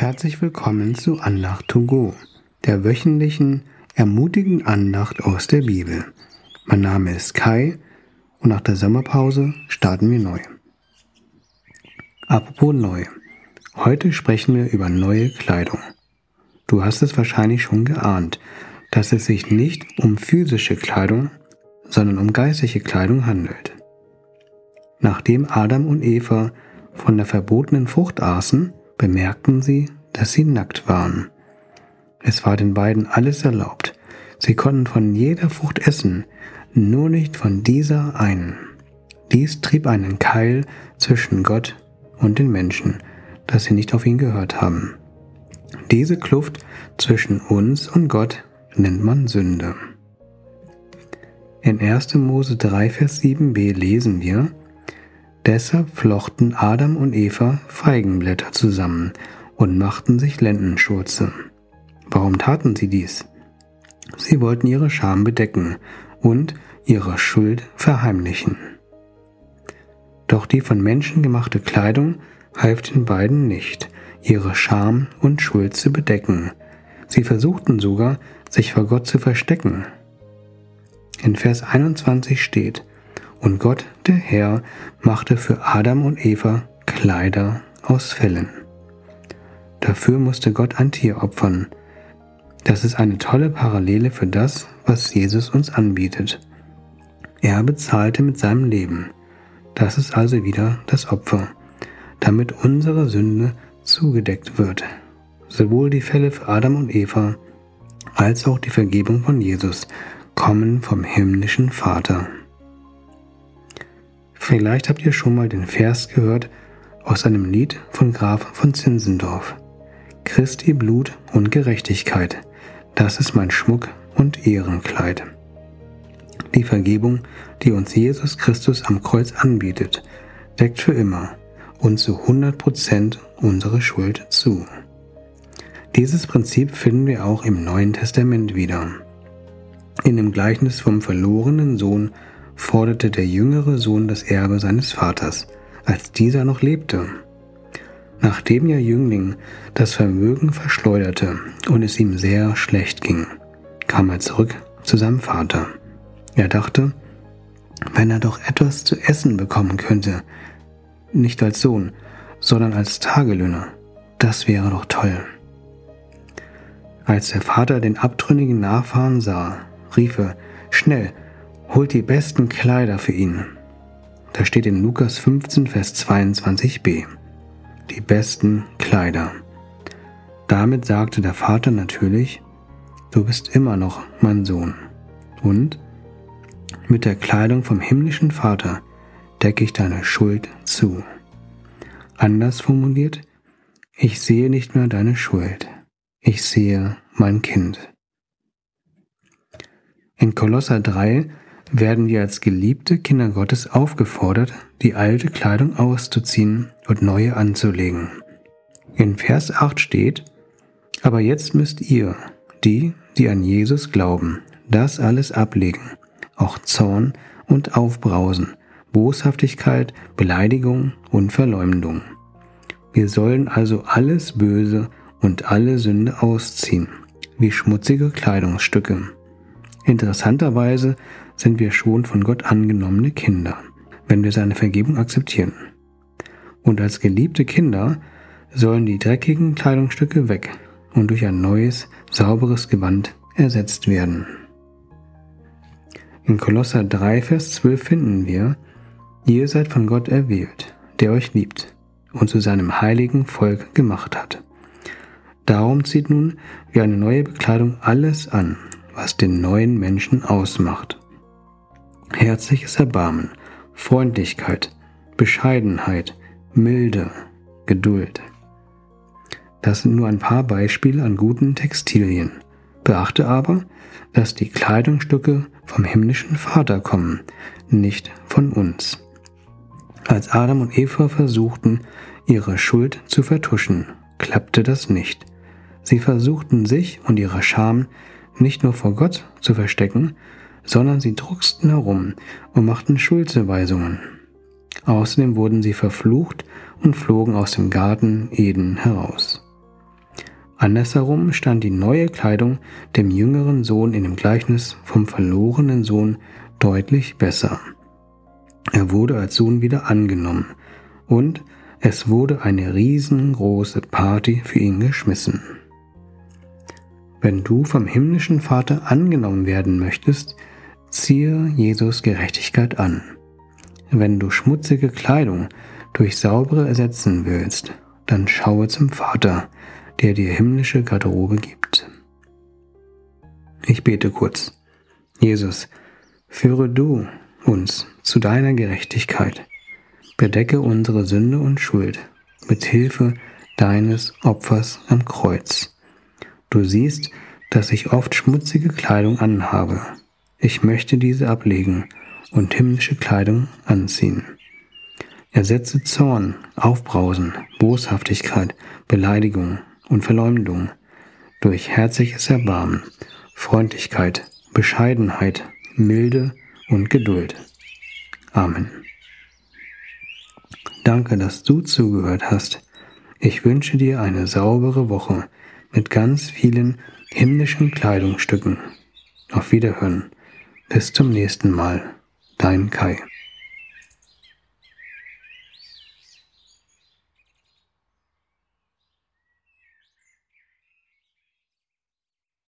Herzlich willkommen zu Andacht to go, der wöchentlichen ermutigenden Andacht aus der Bibel. Mein Name ist Kai und nach der Sommerpause starten wir neu. Apropos neu. Heute sprechen wir über neue Kleidung. Du hast es wahrscheinlich schon geahnt, dass es sich nicht um physische Kleidung, sondern um geistliche Kleidung handelt. Nachdem Adam und Eva von der verbotenen Frucht aßen, bemerkten sie, dass sie nackt waren. Es war den beiden alles erlaubt. Sie konnten von jeder Frucht essen, nur nicht von dieser einen. Dies trieb einen Keil zwischen Gott und den Menschen, dass sie nicht auf ihn gehört haben. Diese Kluft zwischen uns und Gott nennt man Sünde. In 1. Mose 3, Vers 7b lesen wir, Deshalb flochten Adam und Eva Feigenblätter zusammen und machten sich Lendenschurze. Warum taten sie dies? Sie wollten ihre Scham bedecken und ihre Schuld verheimlichen. Doch die von Menschen gemachte Kleidung half den beiden nicht, ihre Scham und Schuld zu bedecken. Sie versuchten sogar, sich vor Gott zu verstecken. In Vers 21 steht, und Gott, der Herr, machte für Adam und Eva Kleider aus Fellen. Dafür musste Gott ein Tier opfern. Das ist eine tolle Parallele für das, was Jesus uns anbietet. Er bezahlte mit seinem Leben. Das ist also wieder das Opfer, damit unsere Sünde zugedeckt wird. Sowohl die Fälle für Adam und Eva als auch die Vergebung von Jesus kommen vom himmlischen Vater. Vielleicht habt ihr schon mal den Vers gehört aus einem Lied von Graf von Zinzendorf. Christi Blut und Gerechtigkeit, das ist mein Schmuck und Ehrenkleid. Die Vergebung, die uns Jesus Christus am Kreuz anbietet, deckt für immer und zu 100% unsere Schuld zu. Dieses Prinzip finden wir auch im Neuen Testament wieder. In dem Gleichnis vom verlorenen Sohn forderte der jüngere Sohn das Erbe seines Vaters, als dieser noch lebte. Nachdem der Jüngling das Vermögen verschleuderte und es ihm sehr schlecht ging, kam er zurück zu seinem Vater. Er dachte, wenn er doch etwas zu essen bekommen könnte, nicht als Sohn, sondern als Tagelöhner, das wäre doch toll. Als der Vater den abtrünnigen Nachfahren sah, rief er, schnell, holt die besten Kleider für ihn. Da steht in Lukas 15, Vers 22b. Die besten Kleider. Damit sagte der Vater natürlich, du bist immer noch mein Sohn. Und mit der Kleidung vom himmlischen Vater decke ich deine Schuld zu. Anders formuliert, ich sehe nicht mehr deine Schuld, ich sehe mein Kind. In Kolosser 3 werden wir als geliebte Kinder Gottes aufgefordert, die alte Kleidung auszuziehen und neue anzulegen. In Vers 8 steht, aber jetzt müsst ihr, die, die an Jesus glauben, das alles ablegen, auch Zorn und Aufbrausen, Boshaftigkeit, Beleidigung und Verleumdung. Wir sollen also alles Böse und alle Sünde ausziehen, wie schmutzige Kleidungsstücke. Interessanterweise sind wir schon von Gott angenommene Kinder, wenn wir seine Vergebung akzeptieren. Und als geliebte Kinder sollen die dreckigen Kleidungsstücke weg und durch ein neues, sauberes Gewand ersetzt werden. In Kolosser 3, Vers 12 finden wir, ihr seid von Gott erwählt, der euch liebt und zu seinem heiligen Volk gemacht hat. Darum zieht nun wie eine neue Bekleidung alles an, was den neuen Menschen ausmacht herzliches Erbarmen, Freundlichkeit, Bescheidenheit, Milde, Geduld. Das sind nur ein paar Beispiele an guten Textilien. Beachte aber, dass die Kleidungsstücke vom himmlischen Vater kommen, nicht von uns. Als Adam und Eva versuchten, ihre Schuld zu vertuschen, klappte das nicht. Sie versuchten sich und ihre Scham nicht nur vor Gott zu verstecken, sondern sie drucksten herum und machten Schuldzuweisungen. Außerdem wurden sie verflucht und flogen aus dem Garten Eden heraus. Andersherum stand die neue Kleidung dem jüngeren Sohn in dem Gleichnis vom verlorenen Sohn deutlich besser. Er wurde als Sohn wieder angenommen und es wurde eine riesengroße Party für ihn geschmissen. Wenn du vom himmlischen Vater angenommen werden möchtest, ziehe Jesus Gerechtigkeit an. Wenn du schmutzige Kleidung durch saubere ersetzen willst, dann schaue zum Vater, der dir himmlische Garderobe gibt. Ich bete kurz. Jesus, führe du uns zu deiner Gerechtigkeit. Bedecke unsere Sünde und Schuld mit Hilfe deines Opfers am Kreuz. Du siehst, dass ich oft schmutzige Kleidung anhabe. Ich möchte diese ablegen und himmlische Kleidung anziehen. Ersetze Zorn, Aufbrausen, Boshaftigkeit, Beleidigung und Verleumdung durch herzliches Erbarmen, Freundlichkeit, Bescheidenheit, Milde und Geduld. Amen. Danke, dass du zugehört hast. Ich wünsche dir eine saubere Woche mit ganz vielen himmlischen Kleidungsstücken. Auf Wiederhören. Bis zum nächsten Mal. Dein Kai.